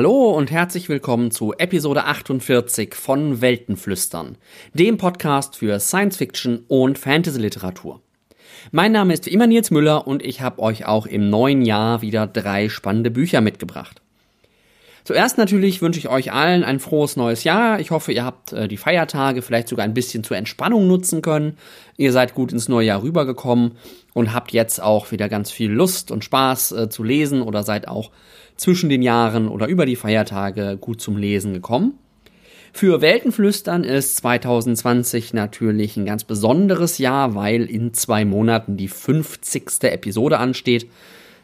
Hallo und herzlich willkommen zu Episode 48 von Weltenflüstern, dem Podcast für Science Fiction und Fantasy Literatur. Mein Name ist wie immer Nils Müller und ich habe euch auch im neuen Jahr wieder drei spannende Bücher mitgebracht. Zuerst natürlich wünsche ich euch allen ein frohes neues Jahr. Ich hoffe, ihr habt äh, die Feiertage vielleicht sogar ein bisschen zur Entspannung nutzen können. Ihr seid gut ins neue Jahr rübergekommen und habt jetzt auch wieder ganz viel Lust und Spaß äh, zu lesen oder seid auch zwischen den Jahren oder über die Feiertage gut zum Lesen gekommen. Für Weltenflüstern ist 2020 natürlich ein ganz besonderes Jahr, weil in zwei Monaten die 50. Episode ansteht.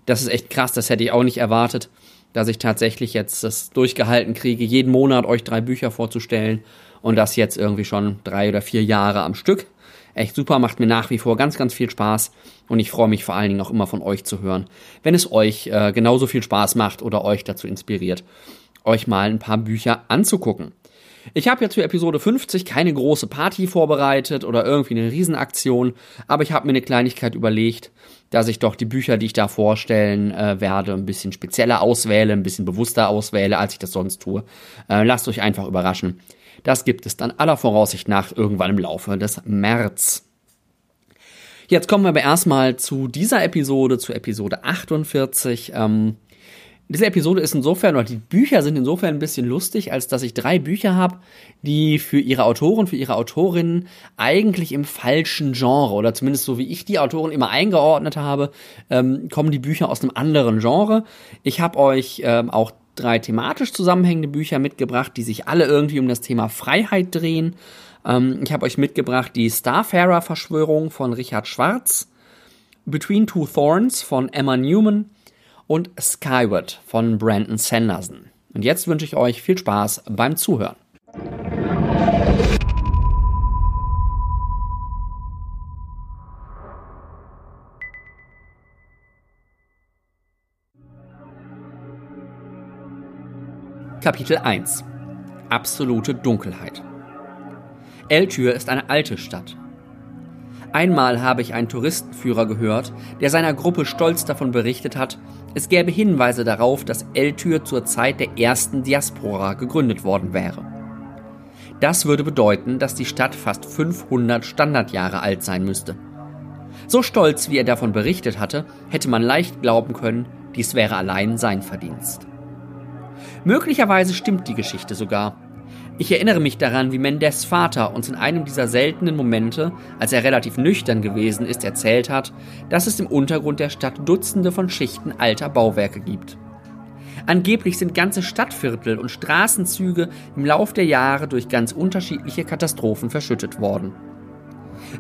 Das ist echt krass, das hätte ich auch nicht erwartet dass ich tatsächlich jetzt das durchgehalten kriege, jeden Monat euch drei Bücher vorzustellen und das jetzt irgendwie schon drei oder vier Jahre am Stück. Echt super, macht mir nach wie vor ganz, ganz viel Spaß und ich freue mich vor allen Dingen auch immer von euch zu hören, wenn es euch äh, genauso viel Spaß macht oder euch dazu inspiriert, euch mal ein paar Bücher anzugucken. Ich habe jetzt für Episode 50 keine große Party vorbereitet oder irgendwie eine Riesenaktion, aber ich habe mir eine Kleinigkeit überlegt, dass ich doch die Bücher, die ich da vorstellen äh, werde, ein bisschen spezieller auswähle, ein bisschen bewusster auswähle, als ich das sonst tue. Äh, lasst euch einfach überraschen. Das gibt es dann aller Voraussicht nach irgendwann im Laufe des März. Jetzt kommen wir aber erstmal zu dieser Episode, zu Episode 48. Ähm, diese Episode ist insofern, oder die Bücher sind insofern ein bisschen lustig, als dass ich drei Bücher habe, die für ihre Autoren, für ihre Autorinnen eigentlich im falschen Genre, oder zumindest so wie ich die Autoren immer eingeordnet habe, ähm, kommen die Bücher aus einem anderen Genre. Ich habe euch ähm, auch drei thematisch zusammenhängende Bücher mitgebracht, die sich alle irgendwie um das Thema Freiheit drehen. Ähm, ich habe euch mitgebracht die Starfarer-Verschwörung von Richard Schwarz, Between Two Thorns von Emma Newman, und Skyward von Brandon Sanderson. Und jetzt wünsche ich euch viel Spaß beim Zuhören. Kapitel 1 Absolute Dunkelheit Eltür ist eine alte Stadt. Einmal habe ich einen Touristenführer gehört, der seiner Gruppe stolz davon berichtet hat, es gäbe Hinweise darauf, dass Eltür zur Zeit der ersten Diaspora gegründet worden wäre. Das würde bedeuten, dass die Stadt fast 500 Standardjahre alt sein müsste. So stolz, wie er davon berichtet hatte, hätte man leicht glauben können, dies wäre allein sein Verdienst. Möglicherweise stimmt die Geschichte sogar, ich erinnere mich daran, wie Mendes Vater uns in einem dieser seltenen Momente, als er relativ nüchtern gewesen ist, erzählt hat, dass es im Untergrund der Stadt Dutzende von Schichten alter Bauwerke gibt. Angeblich sind ganze Stadtviertel und Straßenzüge im Lauf der Jahre durch ganz unterschiedliche Katastrophen verschüttet worden.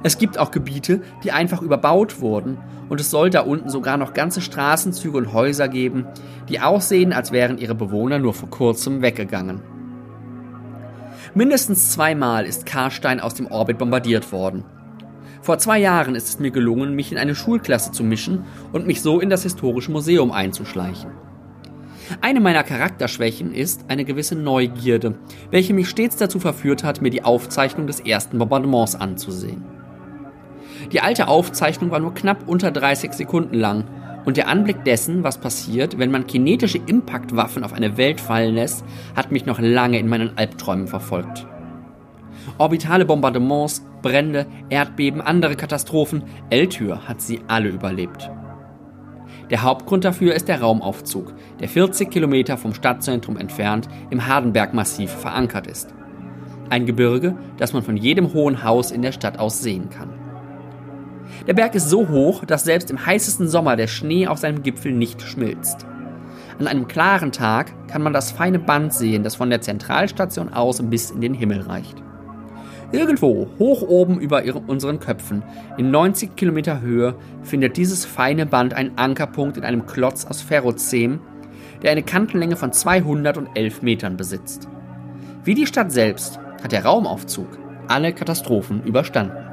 Es gibt auch Gebiete, die einfach überbaut wurden, und es soll da unten sogar noch ganze Straßenzüge und Häuser geben, die aussehen, als wären ihre Bewohner nur vor kurzem weggegangen. Mindestens zweimal ist Karstein aus dem Orbit bombardiert worden. Vor zwei Jahren ist es mir gelungen, mich in eine Schulklasse zu mischen und mich so in das Historische Museum einzuschleichen. Eine meiner Charakterschwächen ist eine gewisse Neugierde, welche mich stets dazu verführt hat, mir die Aufzeichnung des ersten Bombardements anzusehen. Die alte Aufzeichnung war nur knapp unter 30 Sekunden lang und der Anblick dessen, was passiert, wenn man kinetische Impaktwaffen auf eine Welt fallen lässt, hat mich noch lange in meinen Albträumen verfolgt. Orbitale Bombardements, Brände, Erdbeben, andere Katastrophen, Eltür hat sie alle überlebt. Der Hauptgrund dafür ist der Raumaufzug, der 40 Kilometer vom Stadtzentrum entfernt im Hardenberg-Massiv verankert ist. Ein Gebirge, das man von jedem hohen Haus in der Stadt aus sehen kann. Der Berg ist so hoch, dass selbst im heißesten Sommer der Schnee auf seinem Gipfel nicht schmilzt. An einem klaren Tag kann man das feine Band sehen, das von der Zentralstation aus bis in den Himmel reicht. Irgendwo, hoch oben über unseren Köpfen, in 90 Kilometer Höhe, findet dieses feine Band einen Ankerpunkt in einem Klotz aus Ferrozem, der eine Kantenlänge von 211 Metern besitzt. Wie die Stadt selbst hat der Raumaufzug alle Katastrophen überstanden.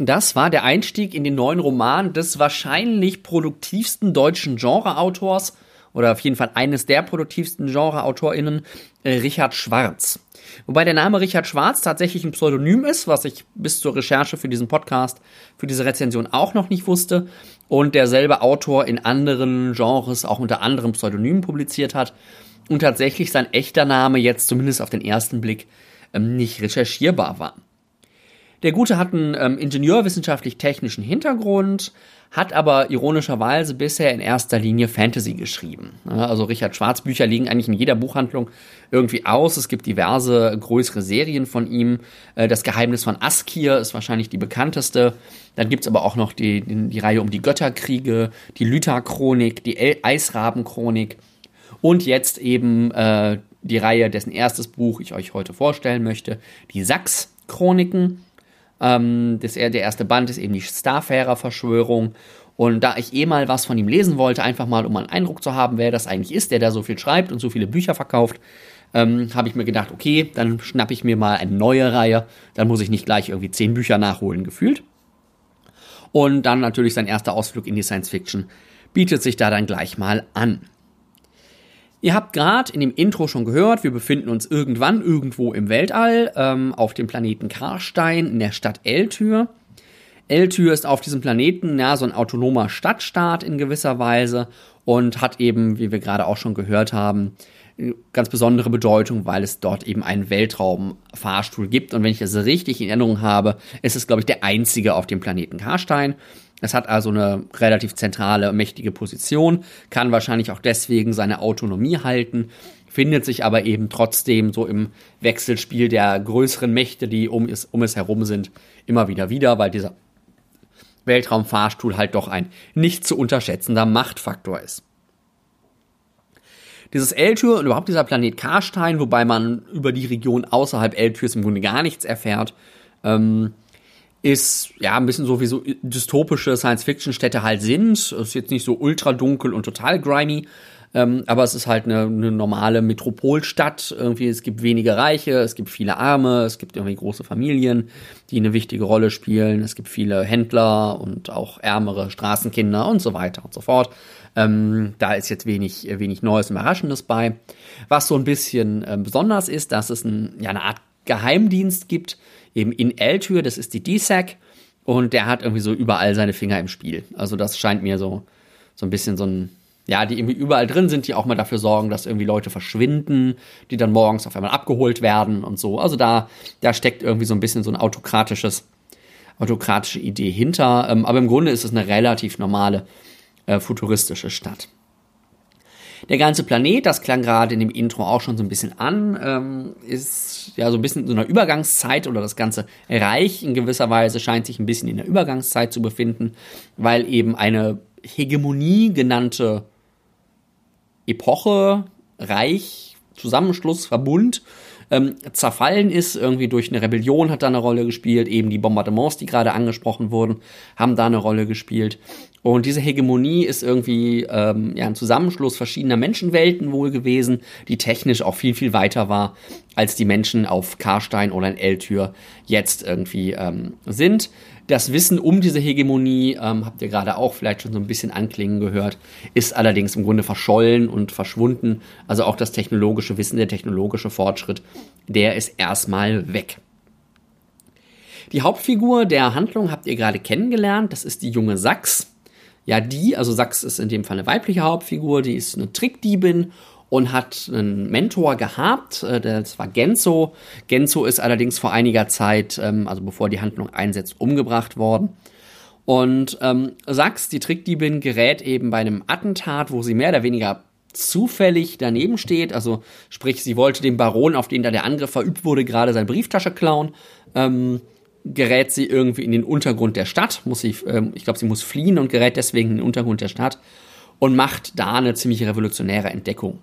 Das war der Einstieg in den neuen Roman des wahrscheinlich produktivsten deutschen Genreautors oder auf jeden Fall eines der produktivsten Genre-AutorInnen, äh, Richard Schwarz. Wobei der Name Richard Schwarz tatsächlich ein Pseudonym ist, was ich bis zur Recherche für diesen Podcast, für diese Rezension auch noch nicht wusste. Und derselbe Autor in anderen Genres auch unter anderem Pseudonymen publiziert hat. Und tatsächlich sein echter Name jetzt zumindest auf den ersten Blick ähm, nicht recherchierbar war. Der Gute hat einen ähm, ingenieurwissenschaftlich-technischen Hintergrund, hat aber ironischerweise bisher in erster Linie Fantasy geschrieben. Also Richard Schwarz Bücher liegen eigentlich in jeder Buchhandlung irgendwie aus. Es gibt diverse größere Serien von ihm. Äh, das Geheimnis von Askir ist wahrscheinlich die bekannteste. Dann gibt's aber auch noch die, die, Reihe um die Götterkriege, die Lyta-Chronik, die Eisraben-Chronik und jetzt eben äh, die Reihe, dessen erstes Buch ich euch heute vorstellen möchte, die Sachs-Chroniken. Ähm, das, der erste Band ist eben die Starfarer-Verschwörung. Und da ich eh mal was von ihm lesen wollte, einfach mal, um einen Eindruck zu haben, wer das eigentlich ist, der da so viel schreibt und so viele Bücher verkauft, ähm, habe ich mir gedacht, okay, dann schnappe ich mir mal eine neue Reihe. Dann muss ich nicht gleich irgendwie zehn Bücher nachholen, gefühlt. Und dann natürlich sein erster Ausflug in die Science Fiction bietet sich da dann gleich mal an. Ihr habt gerade in dem Intro schon gehört, wir befinden uns irgendwann irgendwo im Weltall ähm, auf dem Planeten Karstein in der Stadt Eltür. Eltür ist auf diesem Planeten ja so ein autonomer Stadtstaat in gewisser Weise und hat eben, wie wir gerade auch schon gehört haben, ganz besondere Bedeutung, weil es dort eben einen Weltraumfahrstuhl gibt. Und wenn ich das richtig in Erinnerung habe, ist es, glaube ich, der einzige auf dem Planeten Karstein. Es hat also eine relativ zentrale, mächtige Position, kann wahrscheinlich auch deswegen seine Autonomie halten, findet sich aber eben trotzdem so im Wechselspiel der größeren Mächte, die um es, um es herum sind, immer wieder wieder, weil dieser Weltraumfahrstuhl halt doch ein nicht zu unterschätzender Machtfaktor ist. Dieses Eltür und überhaupt dieser Planet Karstein, wobei man über die Region außerhalb Eltürs im Grunde gar nichts erfährt, ähm, ist ja ein bisschen so wie so dystopische Science-Fiction-Städte halt sind. Es ist jetzt nicht so ultra dunkel und total grimy, ähm, aber es ist halt eine, eine normale Metropolstadt. Irgendwie, es gibt wenige Reiche, es gibt viele Arme, es gibt irgendwie große Familien, die eine wichtige Rolle spielen. Es gibt viele Händler und auch ärmere Straßenkinder und so weiter und so fort. Ähm, da ist jetzt wenig, wenig Neues und Überraschendes bei. Was so ein bisschen äh, besonders ist, dass es ein, ja, eine Art Geheimdienst gibt, eben in L-Tür, das ist die DSAC, und der hat irgendwie so überall seine Finger im Spiel. Also das scheint mir so, so ein bisschen so ein ja, die irgendwie überall drin sind, die auch mal dafür sorgen, dass irgendwie Leute verschwinden, die dann morgens auf einmal abgeholt werden und so. Also da, da steckt irgendwie so ein bisschen so ein autokratisches, autokratische Idee hinter. Ähm, aber im Grunde ist es eine relativ normale äh, futuristische Stadt. Der ganze Planet, das klang gerade in dem Intro auch schon so ein bisschen an, ähm, ist ja so ein bisschen in so einer Übergangszeit oder das ganze Reich in gewisser Weise scheint sich ein bisschen in der Übergangszeit zu befinden, weil eben eine Hegemonie genannte Epoche, Reich, Zusammenschluss, Verbund ähm, zerfallen ist. Irgendwie durch eine Rebellion hat da eine Rolle gespielt. Eben die Bombardements, die gerade angesprochen wurden, haben da eine Rolle gespielt. Und diese Hegemonie ist irgendwie ähm, ja, ein Zusammenschluss verschiedener Menschenwelten wohl gewesen, die technisch auch viel, viel weiter war, als die Menschen auf Karstein oder in Eltür jetzt irgendwie ähm, sind. Das Wissen um diese Hegemonie, ähm, habt ihr gerade auch vielleicht schon so ein bisschen anklingen gehört, ist allerdings im Grunde verschollen und verschwunden. Also auch das technologische Wissen, der technologische Fortschritt, der ist erstmal weg. Die Hauptfigur der Handlung habt ihr gerade kennengelernt, das ist die junge Sachs. Ja, die, also Sachs ist in dem Fall eine weibliche Hauptfigur, die ist eine Trickdiebin und hat einen Mentor gehabt, äh, das war Genzo. Genzo ist allerdings vor einiger Zeit, ähm, also bevor die Handlung einsetzt, umgebracht worden. Und ähm, Sachs, die Trickdiebin, gerät eben bei einem Attentat, wo sie mehr oder weniger zufällig daneben steht. Also sprich, sie wollte dem Baron, auf den da der Angriff verübt wurde, gerade seine Brieftasche klauen. Ähm, gerät sie irgendwie in den Untergrund der Stadt, muss sie, ähm, ich glaube, sie muss fliehen und gerät deswegen in den Untergrund der Stadt und macht da eine ziemlich revolutionäre Entdeckung.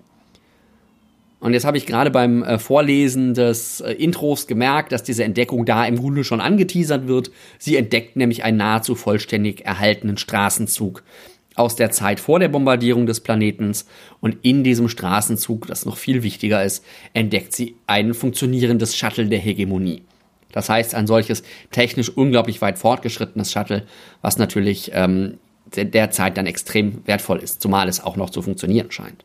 Und jetzt habe ich gerade beim äh, Vorlesen des äh, Intros gemerkt, dass diese Entdeckung da im Grunde schon angeteasert wird. Sie entdeckt nämlich einen nahezu vollständig erhaltenen Straßenzug aus der Zeit vor der Bombardierung des Planetens. Und in diesem Straßenzug, das noch viel wichtiger ist, entdeckt sie ein funktionierendes Shuttle der Hegemonie. Das heißt, ein solches technisch unglaublich weit fortgeschrittenes Shuttle, was natürlich ähm, derzeit dann extrem wertvoll ist, zumal es auch noch zu funktionieren scheint.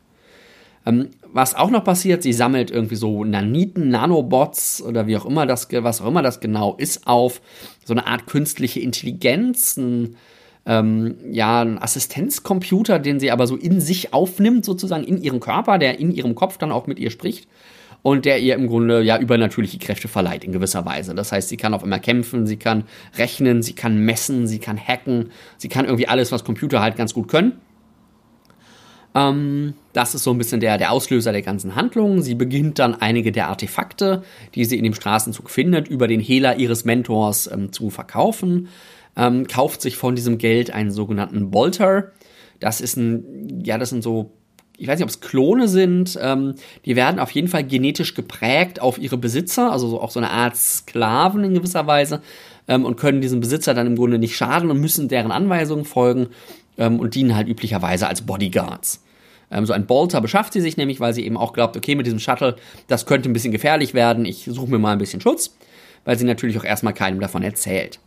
Ähm, was auch noch passiert, sie sammelt irgendwie so Naniten, Nanobots oder wie auch immer das, was auch immer das genau ist, auf so eine Art künstliche Intelligenz, ein, ähm, ja, ein Assistenzcomputer, den sie aber so in sich aufnimmt, sozusagen in ihrem Körper, der in ihrem Kopf dann auch mit ihr spricht und der ihr im Grunde ja übernatürliche Kräfte verleiht in gewisser Weise. Das heißt, sie kann auf einmal kämpfen, sie kann rechnen, sie kann messen, sie kann hacken, sie kann irgendwie alles, was Computer halt ganz gut können. Ähm, das ist so ein bisschen der, der Auslöser der ganzen Handlung. Sie beginnt dann einige der Artefakte, die sie in dem Straßenzug findet, über den Hehler ihres Mentors ähm, zu verkaufen. Ähm, kauft sich von diesem Geld einen sogenannten Bolter. Das ist ein, ja, das sind so ich weiß nicht, ob es Klone sind, ähm, die werden auf jeden Fall genetisch geprägt auf ihre Besitzer, also so, auch so eine Art Sklaven in gewisser Weise ähm, und können diesem Besitzer dann im Grunde nicht schaden und müssen deren Anweisungen folgen ähm, und dienen halt üblicherweise als Bodyguards. Ähm, so ein Bolter beschafft sie sich nämlich, weil sie eben auch glaubt, okay, mit diesem Shuttle, das könnte ein bisschen gefährlich werden, ich suche mir mal ein bisschen Schutz, weil sie natürlich auch erstmal keinem davon erzählt.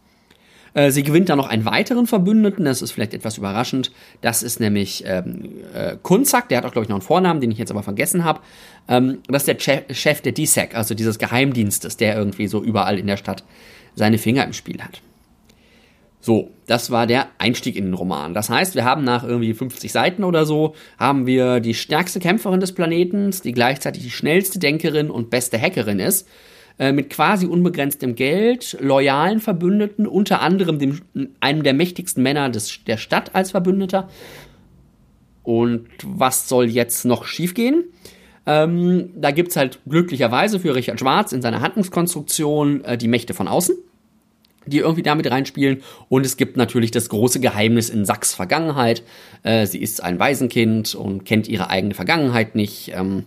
Äh, sie gewinnt dann noch einen weiteren Verbündeten, das ist vielleicht etwas überraschend. Das ist nämlich ähm, äh, Kunzak, der hat auch, glaube ich, noch einen Vornamen, den ich jetzt aber vergessen habe. Ähm, das ist der Chef, Chef der DSEC, also dieses Geheimdienstes, der irgendwie so überall in der Stadt seine Finger im Spiel hat. So, das war der Einstieg in den Roman. Das heißt, wir haben nach irgendwie 50 Seiten oder so, haben wir die stärkste Kämpferin des Planetens, die gleichzeitig die schnellste Denkerin und beste Hackerin ist, äh, mit quasi unbegrenztem Geld, loyalen Verbündeten, unter anderem dem, einem der mächtigsten Männer des, der Stadt als Verbündeter. Und was soll jetzt noch schiefgehen? Ähm, da gibt's halt glücklicherweise für Richard Schwarz in seiner Handlungskonstruktion äh, die Mächte von außen, die irgendwie damit reinspielen. Und es gibt natürlich das große Geheimnis in Sachs Vergangenheit. Äh, sie ist ein Waisenkind und kennt ihre eigene Vergangenheit nicht. Ähm,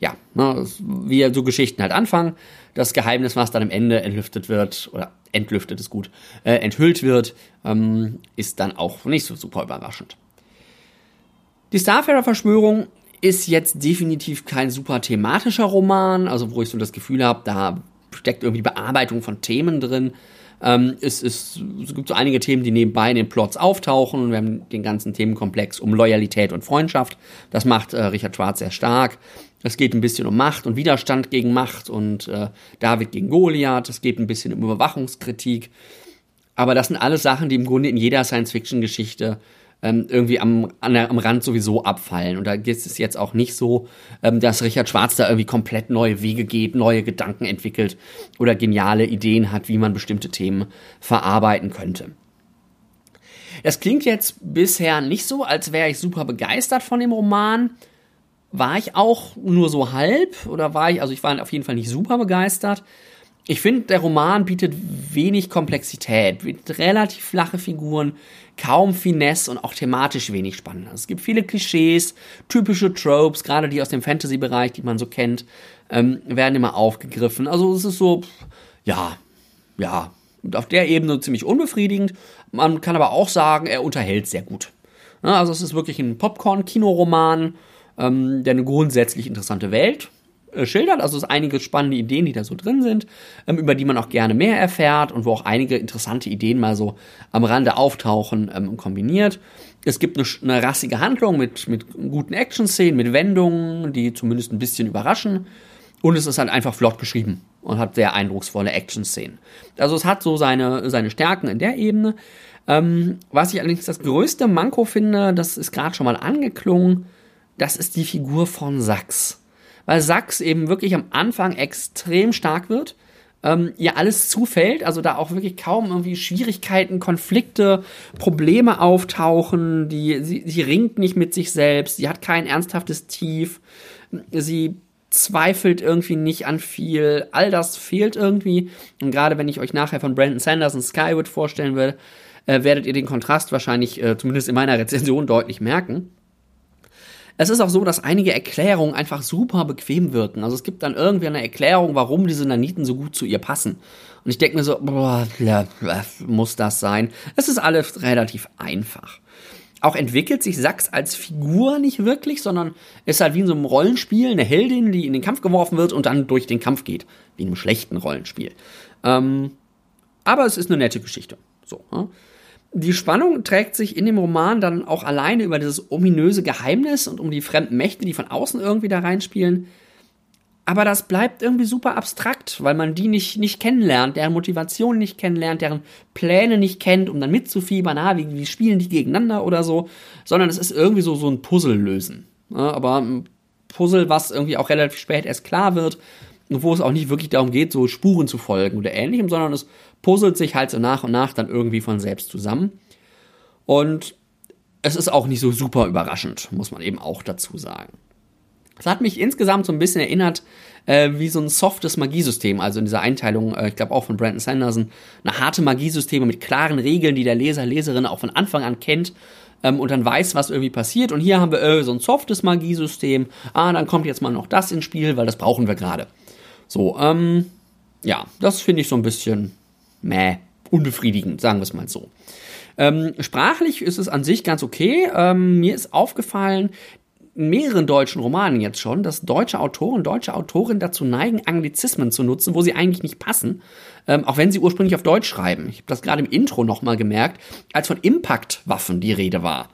ja, ne, wie so Geschichten halt anfangen. Das Geheimnis, was dann am Ende entlüftet wird, oder entlüftet ist gut, äh, enthüllt wird, ähm, ist dann auch nicht so super überraschend. Die Starfarer-Verschwörung ist jetzt definitiv kein super thematischer Roman, also wo ich so das Gefühl habe, da steckt irgendwie Bearbeitung von Themen drin. Ähm, es, ist, es gibt so einige Themen, die nebenbei in den Plots auftauchen. Wir haben den ganzen Themenkomplex um Loyalität und Freundschaft. Das macht äh, Richard Schwarz sehr stark. Es geht ein bisschen um Macht und Widerstand gegen Macht und äh, David gegen Goliath. Es geht ein bisschen um Überwachungskritik. Aber das sind alles Sachen, die im Grunde in jeder Science-Fiction-Geschichte ähm, irgendwie am, der, am Rand sowieso abfallen. Und da ist es jetzt auch nicht so, ähm, dass Richard Schwarz da irgendwie komplett neue Wege geht, neue Gedanken entwickelt oder geniale Ideen hat, wie man bestimmte Themen verarbeiten könnte. Das klingt jetzt bisher nicht so, als wäre ich super begeistert von dem Roman war ich auch nur so halb oder war ich, also ich war auf jeden Fall nicht super begeistert. Ich finde, der Roman bietet wenig Komplexität, relativ flache Figuren, kaum Finesse und auch thematisch wenig spannend. Es gibt viele Klischees, typische Tropes, gerade die aus dem Fantasy-Bereich, die man so kennt, ähm, werden immer aufgegriffen. Also es ist so, ja, ja, auf der Ebene ziemlich unbefriedigend. Man kann aber auch sagen, er unterhält sehr gut. also es ist wirklich ein Popcorn-Kinoroman ähm, der eine grundsätzlich interessante Welt äh, schildert. Also es sind einige spannende Ideen, die da so drin sind, ähm, über die man auch gerne mehr erfährt und wo auch einige interessante Ideen mal so am Rande auftauchen ähm, kombiniert. Es gibt eine, eine rassige Handlung mit, mit guten Action-Szenen, mit Wendungen, die zumindest ein bisschen überraschen. Und es ist halt einfach flott geschrieben und hat sehr eindrucksvolle Action-Szenen. Also es hat so seine, seine Stärken in der Ebene. Ähm, was ich allerdings das größte Manko finde, das ist gerade schon mal angeklungen, das ist die Figur von Sachs. Weil Sachs eben wirklich am Anfang extrem stark wird, ähm, ihr alles zufällt, also da auch wirklich kaum irgendwie Schwierigkeiten, Konflikte, Probleme auftauchen, die, sie, sie ringt nicht mit sich selbst, sie hat kein ernsthaftes Tief, sie zweifelt irgendwie nicht an viel, all das fehlt irgendwie. Und gerade wenn ich euch nachher von Brandon Sanders und Skywood vorstellen will, äh, werdet ihr den Kontrast wahrscheinlich, äh, zumindest in meiner Rezension, deutlich merken. Es ist auch so, dass einige Erklärungen einfach super bequem wirken. Also es gibt dann irgendwie eine Erklärung, warum diese Naniten so gut zu ihr passen. Und ich denke mir so, boah, muss das sein? Es ist alles relativ einfach. Auch entwickelt sich Sachs als Figur nicht wirklich, sondern ist halt wie in so einem Rollenspiel eine Heldin, die in den Kampf geworfen wird und dann durch den Kampf geht. Wie in einem schlechten Rollenspiel. Ähm, aber es ist eine nette Geschichte. So. Ne? Die Spannung trägt sich in dem Roman dann auch alleine über dieses ominöse Geheimnis und um die fremden Mächte, die von außen irgendwie da reinspielen. Aber das bleibt irgendwie super abstrakt, weil man die nicht, nicht kennenlernt, deren Motivation nicht kennenlernt, deren Pläne nicht kennt, um dann mitzufiebern, ah, wie, wie spielen die gegeneinander oder so, sondern es ist irgendwie so, so ein Puzzle lösen. Ja, aber ein Puzzle, was irgendwie auch relativ spät erst klar wird, wo es auch nicht wirklich darum geht, so Spuren zu folgen oder ähnlichem, sondern es puzzelt sich halt so nach und nach dann irgendwie von selbst zusammen. Und es ist auch nicht so super überraschend, muss man eben auch dazu sagen. Es hat mich insgesamt so ein bisschen erinnert, äh, wie so ein softes Magiesystem, also in dieser Einteilung, äh, ich glaube auch von Brandon Sanderson, eine harte Magiesysteme mit klaren Regeln, die der Leser, Leserin auch von Anfang an kennt ähm, und dann weiß, was irgendwie passiert. Und hier haben wir äh, so ein softes Magiesystem. Ah, dann kommt jetzt mal noch das ins Spiel, weil das brauchen wir gerade. So, ähm, ja, das finde ich so ein bisschen meh, unbefriedigend, sagen wir es mal so. Ähm, sprachlich ist es an sich ganz okay. Ähm, mir ist aufgefallen, in mehreren deutschen Romanen jetzt schon, dass deutsche Autoren, deutsche Autorinnen dazu neigen, Anglizismen zu nutzen, wo sie eigentlich nicht passen, ähm, auch wenn sie ursprünglich auf Deutsch schreiben. Ich habe das gerade im Intro nochmal gemerkt, als von Impact-Waffen die Rede war.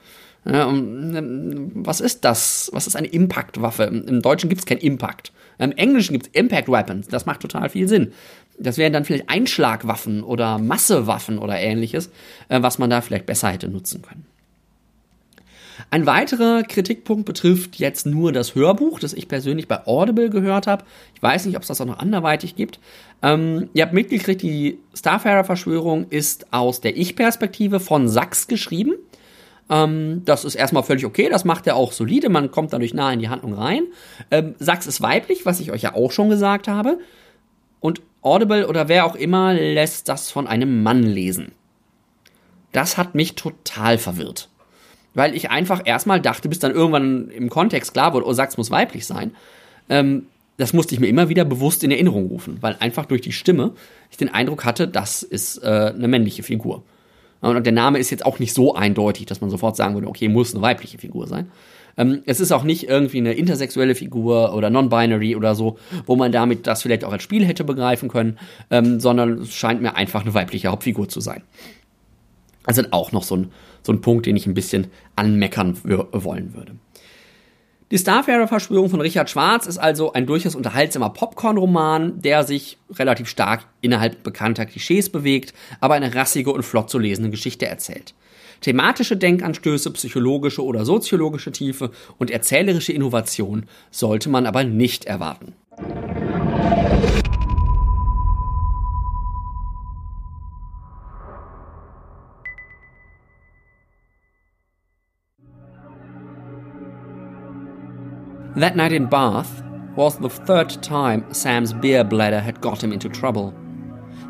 Ähm, was ist das? Was ist eine Impact-Waffe? Im Deutschen gibt es kein Impact. Im Englischen gibt es Impact Weapons. Das macht total viel Sinn. Das wären dann vielleicht Einschlagwaffen oder Massewaffen oder ähnliches, äh, was man da vielleicht besser hätte nutzen können. Ein weiterer Kritikpunkt betrifft jetzt nur das Hörbuch, das ich persönlich bei Audible gehört habe. Ich weiß nicht, ob es das auch noch anderweitig gibt. Ähm, ihr habt mitgekriegt, die Starfarer-Verschwörung ist aus der Ich-Perspektive von Sachs geschrieben. Ähm, das ist erstmal völlig okay, das macht er auch solide, man kommt dadurch nah in die Handlung rein. Ähm, Sachs ist weiblich, was ich euch ja auch schon gesagt habe. Und Audible oder wer auch immer lässt das von einem Mann lesen. Das hat mich total verwirrt weil ich einfach erstmal dachte, bis dann irgendwann im Kontext klar wurde, oh, Sachs muss weiblich sein. Ähm, das musste ich mir immer wieder bewusst in Erinnerung rufen, weil einfach durch die Stimme ich den Eindruck hatte, das ist äh, eine männliche Figur. Und der Name ist jetzt auch nicht so eindeutig, dass man sofort sagen würde, okay, muss eine weibliche Figur sein. Ähm, es ist auch nicht irgendwie eine intersexuelle Figur oder non-binary oder so, wo man damit das vielleicht auch als Spiel hätte begreifen können, ähm, sondern es scheint mir einfach eine weibliche Hauptfigur zu sein. Also auch noch so ein, so ein Punkt, den ich ein bisschen anmeckern wollen würde. Die Starfarer-Verschwörung von Richard Schwarz ist also ein durchaus unterhaltsamer Popcorn-Roman, der sich relativ stark innerhalb bekannter Klischees bewegt, aber eine rassige und flott zu lesende Geschichte erzählt. Thematische Denkanstöße, psychologische oder soziologische Tiefe und erzählerische Innovation sollte man aber nicht erwarten. That night in Bath was the third time Sam's beer bladder had got him into trouble.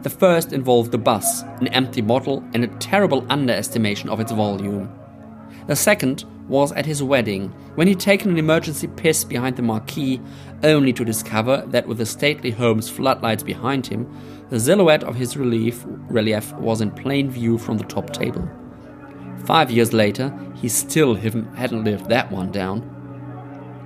The first involved the bus, an empty bottle, and a terrible underestimation of its volume. The second was at his wedding, when he'd taken an emergency piss behind the marquee, only to discover that with the stately home's floodlights behind him, the silhouette of his relief, relief was in plain view from the top table. Five years later, he still hadn't lived that one down.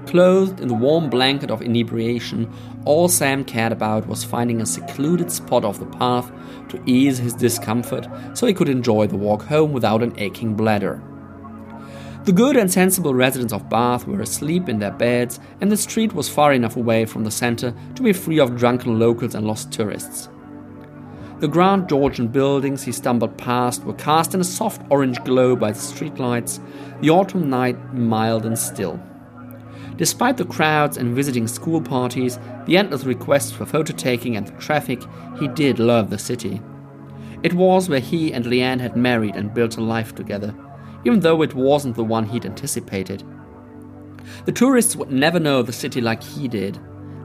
Clothed in the warm blanket of inebriation, all Sam cared about was finding a secluded spot off the path to ease his discomfort so he could enjoy the walk home without an aching bladder. The good and sensible residents of Bath were asleep in their beds, and the street was far enough away from the centre to be free of drunken locals and lost tourists. The grand Georgian buildings he stumbled past were cast in a soft orange glow by the streetlights, the autumn night mild and still. Despite the crowds and visiting school parties, the endless requests for photo taking and the traffic, he did love the city. It was where he and Leanne had married and built a life together, even though it wasn't the one he'd anticipated. The tourists would never know the city like he did.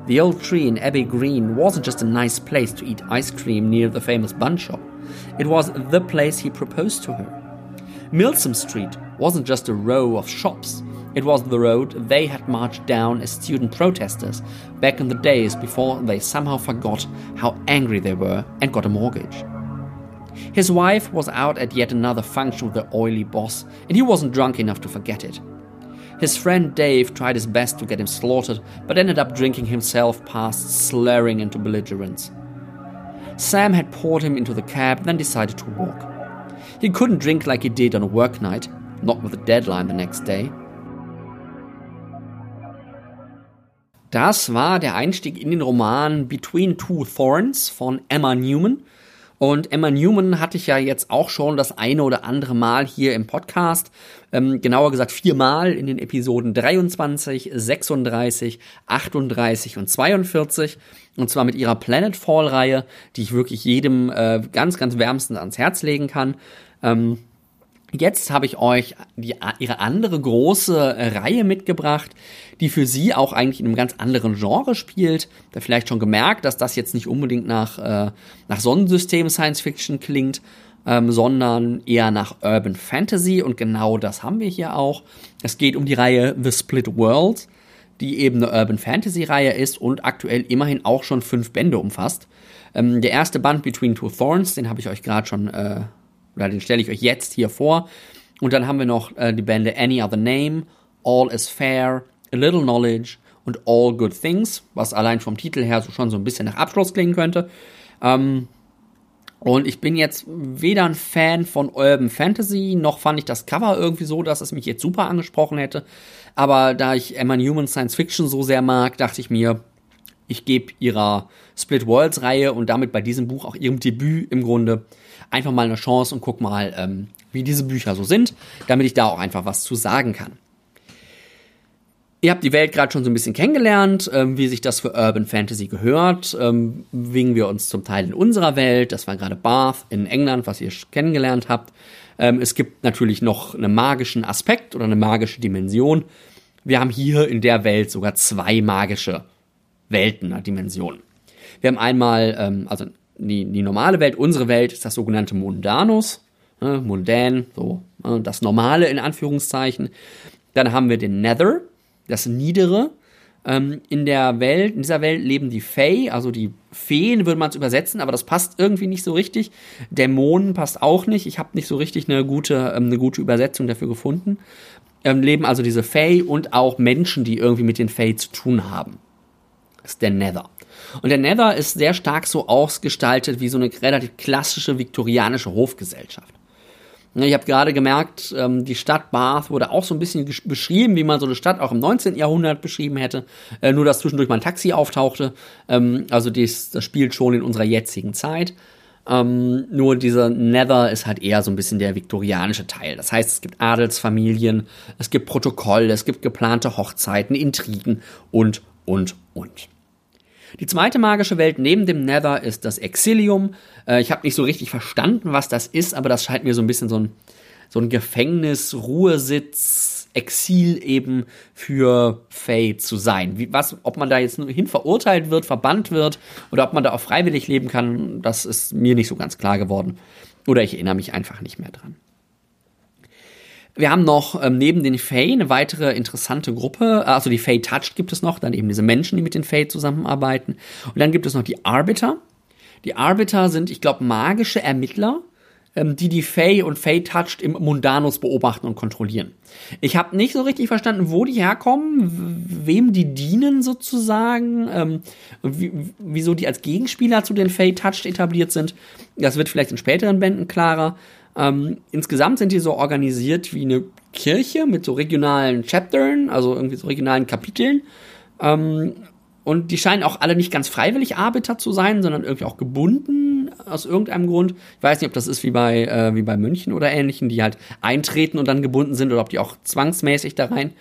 The old tree in Abbey Green wasn't just a nice place to eat ice cream near the famous bun shop, it was the place he proposed to her. Milsom Street wasn't just a row of shops, it was the road they had marched down as student protesters back in the days before they somehow forgot how angry they were and got a mortgage. His wife was out at yet another function with the oily boss, and he wasn't drunk enough to forget it. His friend Dave tried his best to get him slaughtered, but ended up drinking himself past slurring into belligerence. Sam had poured him into the cab, then decided to walk. He couldn't drink like he did on a work night, not with a deadline the next day. Das war der Einstieg in den Roman Between Two Thorns von Emma Newman. Und Emma Newman hatte ich ja jetzt auch schon das eine oder andere Mal hier im Podcast. Ähm, genauer gesagt viermal in den Episoden 23, 36, 38 und 42. Und zwar mit ihrer Planetfall-Reihe, die ich wirklich jedem äh, ganz, ganz wärmstens ans Herz legen kann. Ähm, Jetzt habe ich euch die, ihre andere große äh, Reihe mitgebracht, die für sie auch eigentlich in einem ganz anderen Genre spielt. Da vielleicht schon gemerkt, dass das jetzt nicht unbedingt nach, äh, nach Sonnensystem Science Fiction klingt, ähm, sondern eher nach Urban Fantasy und genau das haben wir hier auch. Es geht um die Reihe The Split World, die eben eine Urban Fantasy Reihe ist und aktuell immerhin auch schon fünf Bände umfasst. Ähm, der erste Band Between Two Thorns, den habe ich euch gerade schon äh, oder den stelle ich euch jetzt hier vor. Und dann haben wir noch äh, die Bände Any Other Name, All is Fair, A Little Knowledge und All Good Things, was allein vom Titel her so schon so ein bisschen nach Abschluss klingen könnte. Ähm, und ich bin jetzt weder ein Fan von Urban Fantasy, noch fand ich das Cover irgendwie so, dass es mich jetzt super angesprochen hätte. Aber da ich Emma Newman Science Fiction so sehr mag, dachte ich mir, ich gebe ihrer Split Worlds Reihe und damit bei diesem Buch auch ihrem Debüt im Grunde einfach mal eine Chance und guck mal, ähm, wie diese Bücher so sind, damit ich da auch einfach was zu sagen kann. Ihr habt die Welt gerade schon so ein bisschen kennengelernt, ähm, wie sich das für Urban Fantasy gehört. Ähm, wingen wir uns zum Teil in unserer Welt. Das war gerade Bath in England, was ihr kennengelernt habt. Ähm, es gibt natürlich noch einen magischen Aspekt oder eine magische Dimension. Wir haben hier in der Welt sogar zwei magische Welten, Dimensionen. Wir haben einmal, ähm, also die, die normale Welt, unsere Welt ist das sogenannte Mundanus, ne, mundän, so ne, das Normale in Anführungszeichen. Dann haben wir den Nether, das Niedere. Ähm, in der Welt, in dieser Welt leben die Fae, also die Feen würde man es übersetzen, aber das passt irgendwie nicht so richtig. Dämonen passt auch nicht. Ich habe nicht so richtig eine gute, ähm, eine gute Übersetzung dafür gefunden. Ähm, leben also diese Fae und auch Menschen, die irgendwie mit den Fae zu tun haben. Das ist der Nether. Und der Nether ist sehr stark so ausgestaltet wie so eine relativ klassische viktorianische Hofgesellschaft. Ich habe gerade gemerkt, ähm, die Stadt Bath wurde auch so ein bisschen beschrieben, wie man so eine Stadt auch im 19. Jahrhundert beschrieben hätte, äh, nur dass zwischendurch mal ein Taxi auftauchte. Ähm, also das, das spielt schon in unserer jetzigen Zeit. Ähm, nur dieser Nether ist halt eher so ein bisschen der viktorianische Teil. Das heißt, es gibt Adelsfamilien, es gibt Protokolle, es gibt geplante Hochzeiten, Intrigen und, und, und. Die zweite magische Welt neben dem Nether ist das Exilium. Äh, ich habe nicht so richtig verstanden, was das ist, aber das scheint mir so ein bisschen so ein, so ein Gefängnis, Ruhesitz, Exil eben für Faye zu sein. Wie, was, ob man da jetzt nur hin verurteilt wird, verbannt wird oder ob man da auch freiwillig leben kann, das ist mir nicht so ganz klar geworden. Oder ich erinnere mich einfach nicht mehr dran. Wir haben noch ähm, neben den Fae eine weitere interessante Gruppe. Also die Fae Touched gibt es noch, dann eben diese Menschen, die mit den Fae zusammenarbeiten. Und dann gibt es noch die Arbiter. Die Arbiter sind, ich glaube, magische Ermittler, ähm, die die Fae und Fae Touched im Mundanus beobachten und kontrollieren. Ich habe nicht so richtig verstanden, wo die herkommen, wem die dienen sozusagen, ähm, wie, wieso die als Gegenspieler zu den Fae Touched etabliert sind. Das wird vielleicht in späteren Bänden klarer. Ähm, insgesamt sind die so organisiert wie eine Kirche mit so regionalen Chaptern, also irgendwie so regionalen Kapiteln. Ähm, und die scheinen auch alle nicht ganz freiwillig Arbeiter zu sein, sondern irgendwie auch gebunden aus irgendeinem Grund. Ich weiß nicht, ob das ist wie bei, äh, wie bei Mönchen oder ähnlichen, die halt eintreten und dann gebunden sind oder ob die auch zwangsmäßig da rein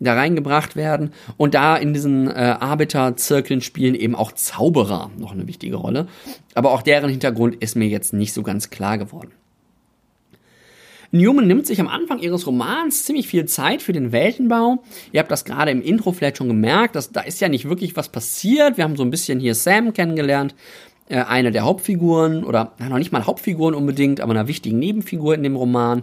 da reingebracht werden. Und da in diesen äh, Arbeiterzirkeln spielen eben auch Zauberer noch eine wichtige Rolle. Aber auch deren Hintergrund ist mir jetzt nicht so ganz klar geworden. Newman nimmt sich am Anfang ihres Romans ziemlich viel Zeit für den Weltenbau. Ihr habt das gerade im Intro vielleicht schon gemerkt, dass da ist ja nicht wirklich was passiert. Wir haben so ein bisschen hier Sam kennengelernt, äh, eine der Hauptfiguren oder na, noch nicht mal Hauptfiguren unbedingt, aber einer wichtigen Nebenfigur in dem Roman.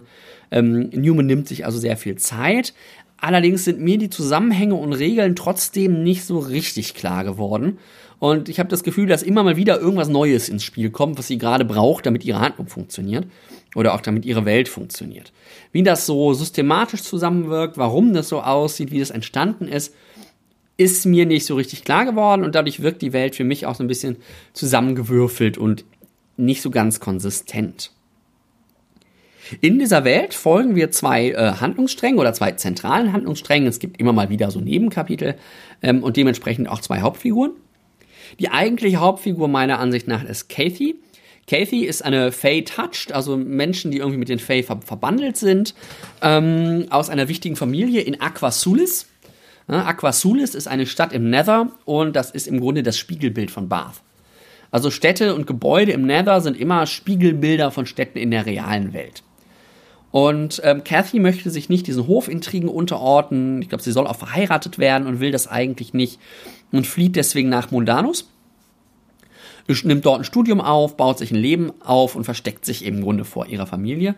Ähm, Newman nimmt sich also sehr viel Zeit. Allerdings sind mir die Zusammenhänge und Regeln trotzdem nicht so richtig klar geworden. Und ich habe das Gefühl, dass immer mal wieder irgendwas Neues ins Spiel kommt, was sie gerade braucht, damit ihre Handlung funktioniert oder auch damit ihre Welt funktioniert. Wie das so systematisch zusammenwirkt, warum das so aussieht, wie das entstanden ist, ist mir nicht so richtig klar geworden und dadurch wirkt die Welt für mich auch so ein bisschen zusammengewürfelt und nicht so ganz konsistent. In dieser Welt folgen wir zwei äh, Handlungssträngen oder zwei zentralen Handlungssträngen. Es gibt immer mal wieder so Nebenkapitel ähm, und dementsprechend auch zwei Hauptfiguren. Die eigentliche Hauptfigur meiner Ansicht nach ist Kathy. Kathy ist eine Fae Touched, also Menschen, die irgendwie mit den Fae ver verbandelt sind, ähm, aus einer wichtigen Familie in Aqua Sulis. Ja, Aqua Sulis ist eine Stadt im Nether und das ist im Grunde das Spiegelbild von Bath. Also Städte und Gebäude im Nether sind immer Spiegelbilder von Städten in der realen Welt. Und ähm, Kathy möchte sich nicht diesen Hofintrigen unterordnen. Ich glaube, sie soll auch verheiratet werden und will das eigentlich nicht und flieht deswegen nach Mundanus. Nimmt dort ein Studium auf, baut sich ein Leben auf und versteckt sich im Grunde vor ihrer Familie.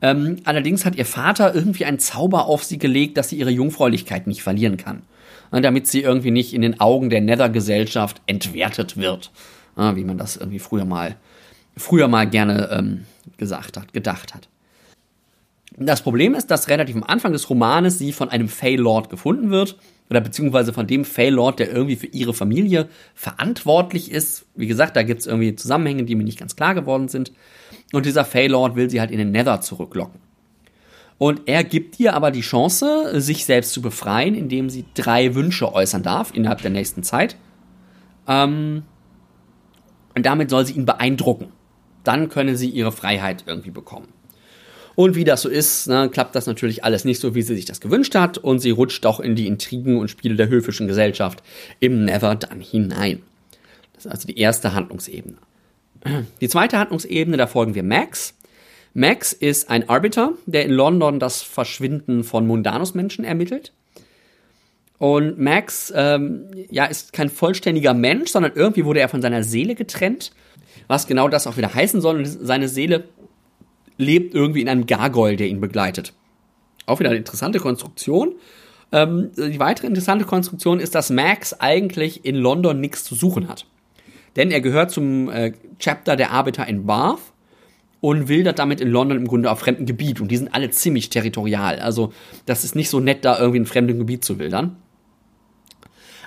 Ähm, allerdings hat ihr Vater irgendwie einen Zauber auf sie gelegt, dass sie ihre Jungfräulichkeit nicht verlieren kann. Und damit sie irgendwie nicht in den Augen der Nether-Gesellschaft entwertet wird. Ja, wie man das irgendwie früher mal, früher mal gerne ähm, gesagt hat, gedacht hat. Das Problem ist, dass relativ am Anfang des Romanes sie von einem Fey Lord gefunden wird oder beziehungsweise von dem Fey Lord, der irgendwie für ihre Familie verantwortlich ist. Wie gesagt, da gibt es irgendwie Zusammenhänge, die mir nicht ganz klar geworden sind. Und dieser Fey Lord will sie halt in den Nether zurücklocken. Und er gibt ihr aber die Chance, sich selbst zu befreien, indem sie drei Wünsche äußern darf innerhalb der nächsten Zeit. Ähm, und damit soll sie ihn beeindrucken. Dann könne sie ihre Freiheit irgendwie bekommen. Und wie das so ist, ne, klappt das natürlich alles nicht so, wie sie sich das gewünscht hat. Und sie rutscht auch in die Intrigen und Spiele der höfischen Gesellschaft im Never dann hinein. Das ist also die erste Handlungsebene. Die zweite Handlungsebene, da folgen wir Max. Max ist ein Arbiter, der in London das Verschwinden von Mundanus-Menschen ermittelt. Und Max, ähm, ja, ist kein vollständiger Mensch, sondern irgendwie wurde er von seiner Seele getrennt. Was genau das auch wieder heißen soll. Seine Seele lebt irgendwie in einem Gargoyle, der ihn begleitet. Auch wieder eine interessante Konstruktion. Ähm, die weitere interessante Konstruktion ist, dass Max eigentlich in London nichts zu suchen hat. Denn er gehört zum äh, Chapter der Arbeiter in Bath und wildert damit in London im Grunde auf fremdem Gebiet. Und die sind alle ziemlich territorial. Also das ist nicht so nett, da irgendwie in fremdem Gebiet zu wildern.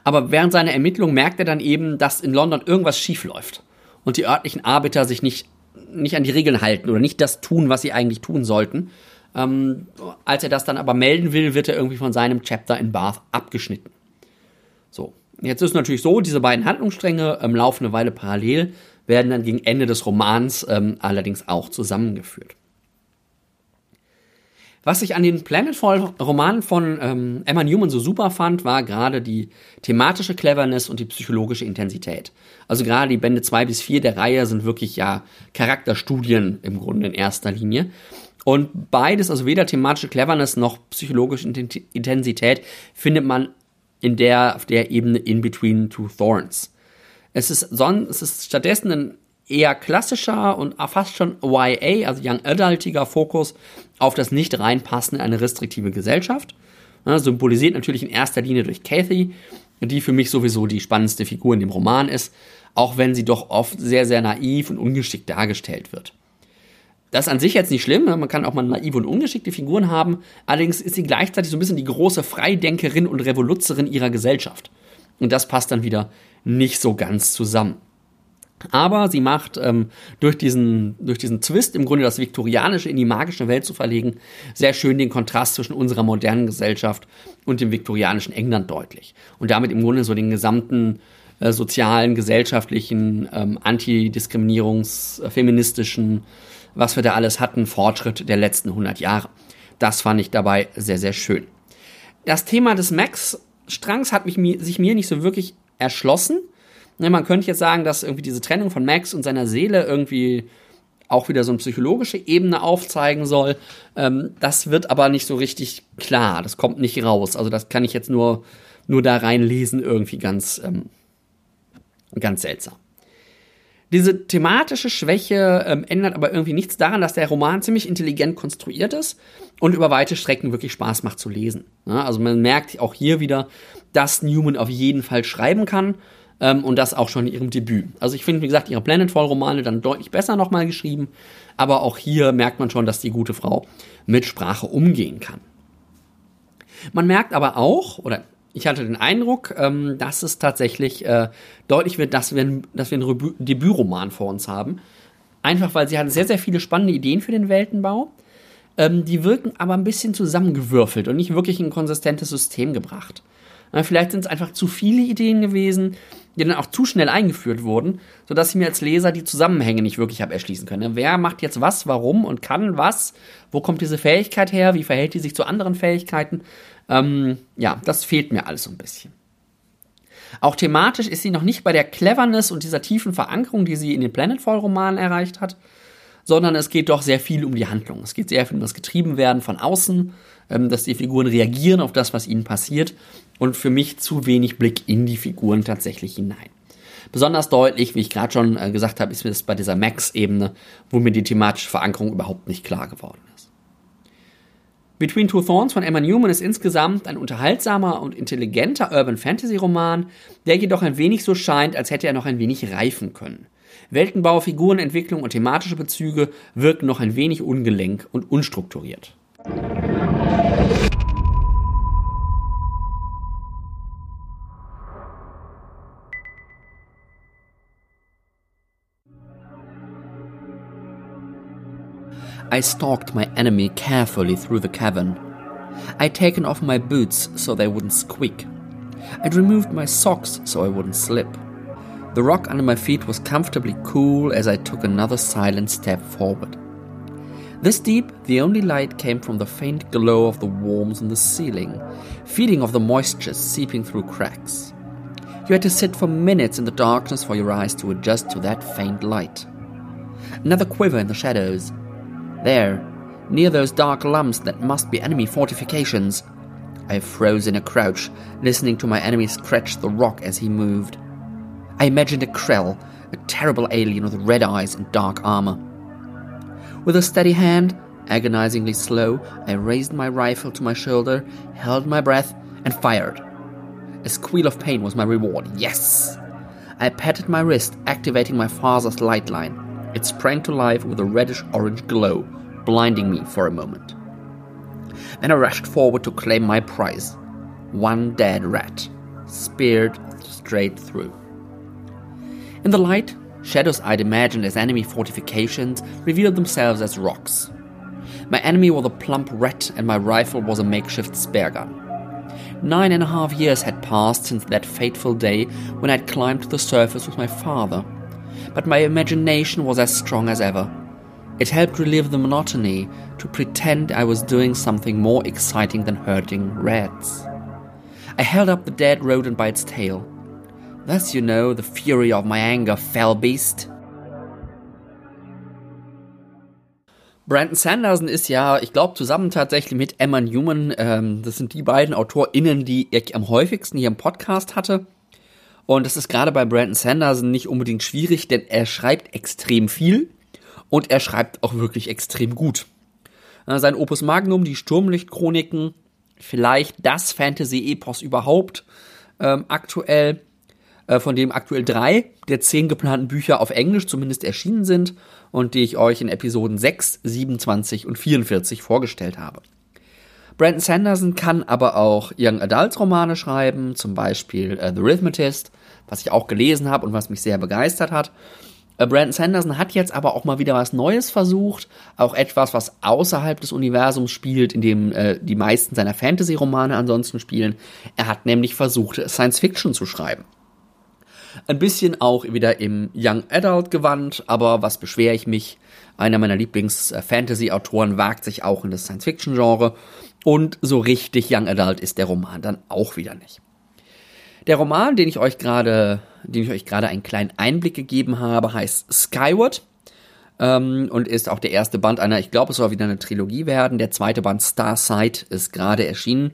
Aber während seiner Ermittlung merkt er dann eben, dass in London irgendwas schief läuft und die örtlichen Arbeiter sich nicht nicht an die Regeln halten oder nicht das tun, was sie eigentlich tun sollten. Ähm, als er das dann aber melden will, wird er irgendwie von seinem Chapter in Bath abgeschnitten. So, jetzt ist natürlich so, diese beiden Handlungsstränge ähm, laufen eine Weile parallel, werden dann gegen Ende des Romans ähm, allerdings auch zusammengeführt. Was ich an den Planetfall-Romanen von ähm, Emma Newman so super fand, war gerade die thematische Cleverness und die psychologische Intensität. Also gerade die Bände 2 bis 4 der Reihe sind wirklich ja Charakterstudien im Grunde in erster Linie. Und beides, also weder thematische Cleverness noch psychologische Intensität, findet man in der, auf der Ebene in between two thorns. Es ist, son es ist stattdessen ein eher klassischer und fast schon YA, also Young Adultiger Fokus auf das Nicht-Reinpassen in eine restriktive Gesellschaft. Ja, symbolisiert natürlich in erster Linie durch Kathy, die für mich sowieso die spannendste Figur in dem Roman ist, auch wenn sie doch oft sehr, sehr naiv und ungeschickt dargestellt wird. Das ist an sich jetzt nicht schlimm, man kann auch mal naive und ungeschickte Figuren haben, allerdings ist sie gleichzeitig so ein bisschen die große Freidenkerin und Revoluzerin ihrer Gesellschaft. Und das passt dann wieder nicht so ganz zusammen. Aber sie macht ähm, durch, diesen, durch diesen Twist, im Grunde das Viktorianische in die magische Welt zu verlegen, sehr schön den Kontrast zwischen unserer modernen Gesellschaft und dem viktorianischen England deutlich. Und damit im Grunde so den gesamten äh, sozialen, gesellschaftlichen, ähm, antidiskriminierungs-, feministischen, was wir da alles hatten, Fortschritt der letzten 100 Jahre. Das fand ich dabei sehr, sehr schön. Das Thema des Max-Strangs hat mich, sich mir nicht so wirklich erschlossen Ne, man könnte jetzt sagen, dass irgendwie diese Trennung von Max und seiner Seele irgendwie auch wieder so eine psychologische Ebene aufzeigen soll. Ähm, das wird aber nicht so richtig klar. Das kommt nicht raus. Also das kann ich jetzt nur, nur da reinlesen, irgendwie ganz, ähm, ganz seltsam. Diese thematische Schwäche ähm, ändert aber irgendwie nichts daran, dass der Roman ziemlich intelligent konstruiert ist und über weite Strecken wirklich Spaß macht zu lesen. Ja, also man merkt auch hier wieder, dass Newman auf jeden Fall schreiben kann ähm, und das auch schon in ihrem Debüt. Also ich finde, wie gesagt, ihre Planetfall-Romane dann deutlich besser nochmal geschrieben, aber auch hier merkt man schon, dass die gute Frau mit Sprache umgehen kann. Man merkt aber auch, oder ich hatte den Eindruck, ähm, dass es tatsächlich äh, deutlich wird, dass wir, dass wir einen Debütroman vor uns haben. Einfach weil sie hat sehr, sehr viele spannende Ideen für den Weltenbau. Ähm, die wirken aber ein bisschen zusammengewürfelt und nicht wirklich in ein konsistentes System gebracht. Äh, vielleicht sind es einfach zu viele Ideen gewesen, die dann auch zu schnell eingeführt wurden, sodass ich mir als Leser die Zusammenhänge nicht wirklich habe erschließen können. Wer macht jetzt was, warum und kann was? Wo kommt diese Fähigkeit her? Wie verhält die sich zu anderen Fähigkeiten? Ähm, ja, das fehlt mir alles so ein bisschen. Auch thematisch ist sie noch nicht bei der Cleverness und dieser tiefen Verankerung, die sie in den Planetfall-Romanen erreicht hat, sondern es geht doch sehr viel um die Handlung. Es geht sehr viel um das Getriebenwerden von außen, ähm, dass die Figuren reagieren auf das, was ihnen passiert und für mich zu wenig Blick in die Figuren tatsächlich hinein. Besonders deutlich, wie ich gerade schon äh, gesagt habe, ist mir das bei dieser Max-Ebene, wo mir die thematische Verankerung überhaupt nicht klar geworden ist. Between Two Thorns von Emma Newman ist insgesamt ein unterhaltsamer und intelligenter Urban Fantasy Roman, der jedoch ein wenig so scheint, als hätte er noch ein wenig reifen können. Weltenbau, Figurenentwicklung und thematische Bezüge wirken noch ein wenig ungelenk und unstrukturiert. I stalked my enemy carefully through the cavern. I'd taken off my boots so they wouldn't squeak. I'd removed my socks so I wouldn't slip. The rock under my feet was comfortably cool as I took another silent step forward. This deep, the only light came from the faint glow of the worms in the ceiling, feeding off the moisture seeping through cracks. You had to sit for minutes in the darkness for your eyes to adjust to that faint light. Another quiver in the shadows, there, near those dark lumps that must be enemy fortifications. I froze in a crouch, listening to my enemy scratch the rock as he moved. I imagined a Krell, a terrible alien with red eyes and dark armor. With a steady hand, agonizingly slow, I raised my rifle to my shoulder, held my breath, and fired. A squeal of pain was my reward. Yes! I patted my wrist, activating my father's light line. It sprang to life with a reddish orange glow, blinding me for a moment. Then I rushed forward to claim my prize one dead rat, speared straight through. In the light, shadows I'd imagined as enemy fortifications revealed themselves as rocks. My enemy was a plump rat, and my rifle was a makeshift spare gun. Nine and a half years had passed since that fateful day when I'd climbed to the surface with my father but my imagination was as strong as ever. It helped relieve the monotony to pretend I was doing something more exciting than hurting rats. I held up the dead rodent by its tail. Thus, you know, the fury of my anger, fell beast. Brandon Sanderson ist ja, ich glaube, zusammen tatsächlich mit Emma Newman, ähm, das sind die beiden AutorInnen, die ich am häufigsten hier im Podcast hatte. Und das ist gerade bei Brandon Sanderson nicht unbedingt schwierig, denn er schreibt extrem viel und er schreibt auch wirklich extrem gut. Sein Opus Magnum, die Sturmlichtchroniken, vielleicht das Fantasy-Epos überhaupt ähm, aktuell, äh, von dem aktuell drei der zehn geplanten Bücher auf Englisch zumindest erschienen sind und die ich euch in Episoden 6, 27 und 44 vorgestellt habe. Brandon Sanderson kann aber auch Young Adult Romane schreiben, zum Beispiel uh, The Rhythmatist, was ich auch gelesen habe und was mich sehr begeistert hat. Uh, Brandon Sanderson hat jetzt aber auch mal wieder was Neues versucht, auch etwas, was außerhalb des Universums spielt, in dem äh, die meisten seiner Fantasy-Romane ansonsten spielen. Er hat nämlich versucht, Science Fiction zu schreiben. Ein bisschen auch wieder im Young Adult Gewand, aber was beschwere ich mich? Einer meiner Lieblings-Fantasy-Autoren wagt sich auch in das Science-Fiction-Genre und so richtig Young Adult ist der Roman dann auch wieder nicht. Der Roman, den ich euch gerade, den ich euch gerade einen kleinen Einblick gegeben habe, heißt Skyward ähm, und ist auch der erste Band einer, ich glaube, es soll wieder eine Trilogie werden. Der zweite Band Starsight ist gerade erschienen.